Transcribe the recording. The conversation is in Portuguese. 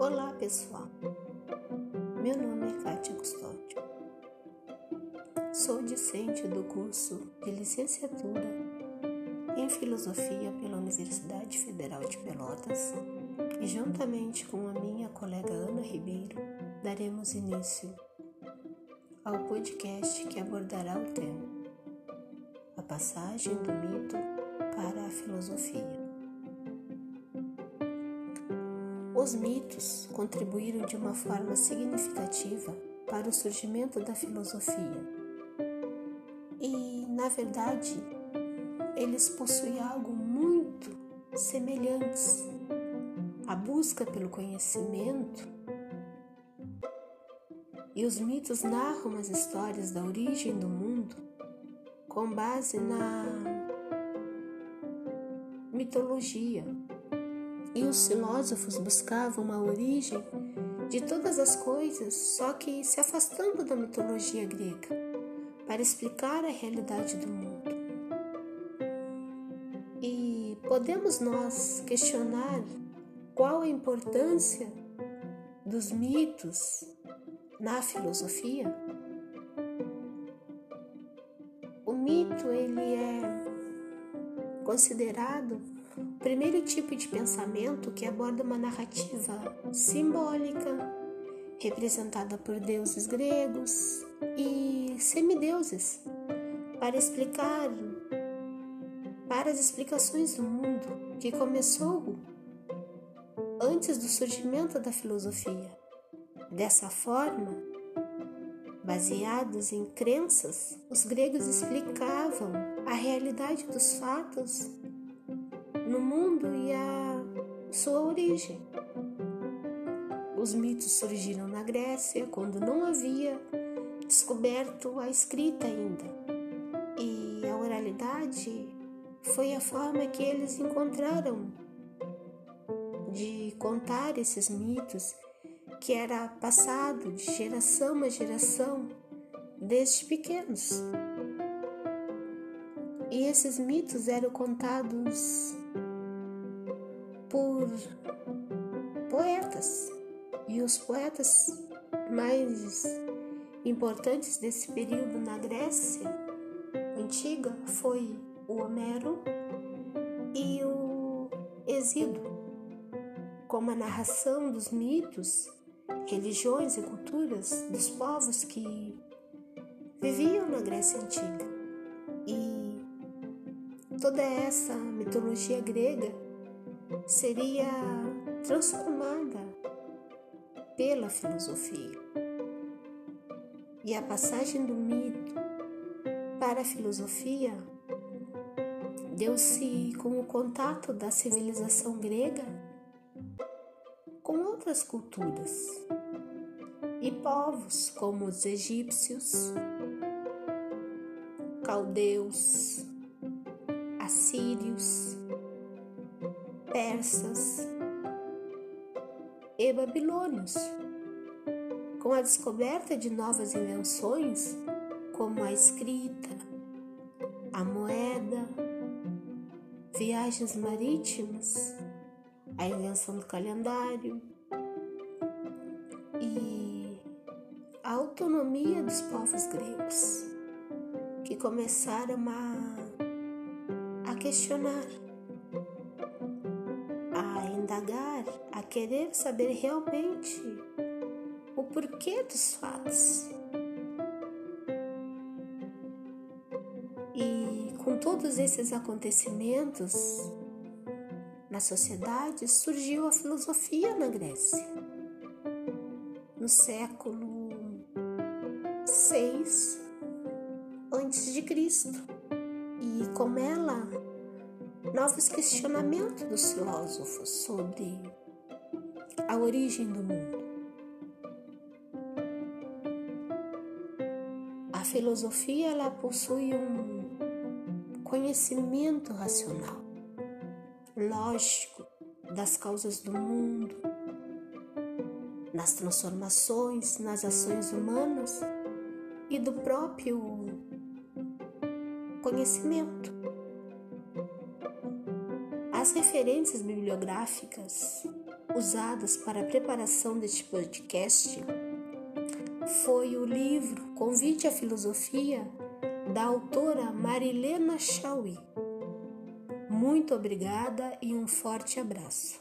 Olá, pessoal. Meu nome é Kátia Custódio. Sou discente do curso de licenciatura em Filosofia pela Universidade Federal de Pelotas e, juntamente com a minha colega Ana Ribeiro, daremos início ao podcast que abordará o tema A Passagem do Mito para a Filosofia. Os mitos contribuíram de uma forma significativa para o surgimento da filosofia. E, na verdade, eles possuem algo muito semelhantes. A busca pelo conhecimento e os mitos narram as histórias da origem do mundo com base na mitologia e os filósofos buscavam a origem de todas as coisas, só que se afastando da mitologia grega, para explicar a realidade do mundo. E podemos nós questionar qual a importância dos mitos na filosofia? O mito ele é considerado primeiro tipo de pensamento que aborda uma narrativa simbólica, representada por deuses gregos e semideuses, para explicar para as explicações do mundo que começou antes do surgimento da filosofia. Dessa forma, baseados em crenças, os gregos explicavam a realidade dos fatos no mundo e a sua origem. Os mitos surgiram na Grécia quando não havia descoberto a escrita ainda, e a oralidade foi a forma que eles encontraram de contar esses mitos que era passado de geração a geração desde pequenos. E esses mitos eram contados por poetas. E os poetas mais importantes desse período na Grécia antiga foi o Homero e o Exído, como a narração dos mitos, religiões e culturas dos povos que viviam na Grécia antiga. E toda essa mitologia grega seria transformada pela filosofia. E a passagem do mito para a filosofia deu-se com o contato da civilização grega com outras culturas e povos como os egípcios, caldeus, assírios, persas e babilônios. Com a descoberta de novas invenções, como a escrita, a moeda, viagens marítimas, a invenção do calendário e a autonomia dos povos gregos, que começaram a, a questionar indagar, a querer saber realmente o porquê dos fatos. E com todos esses acontecimentos na sociedade surgiu a filosofia na Grécia. No século 6 antes de Cristo. E como ela novos questionamentos dos filósofos sobre a origem do mundo. A filosofia ela possui um conhecimento racional, lógico das causas do mundo, nas transformações, nas ações humanas e do próprio conhecimento. As referências bibliográficas usadas para a preparação deste podcast foi o livro Convite à Filosofia da autora Marilena Chauí. Muito obrigada e um forte abraço.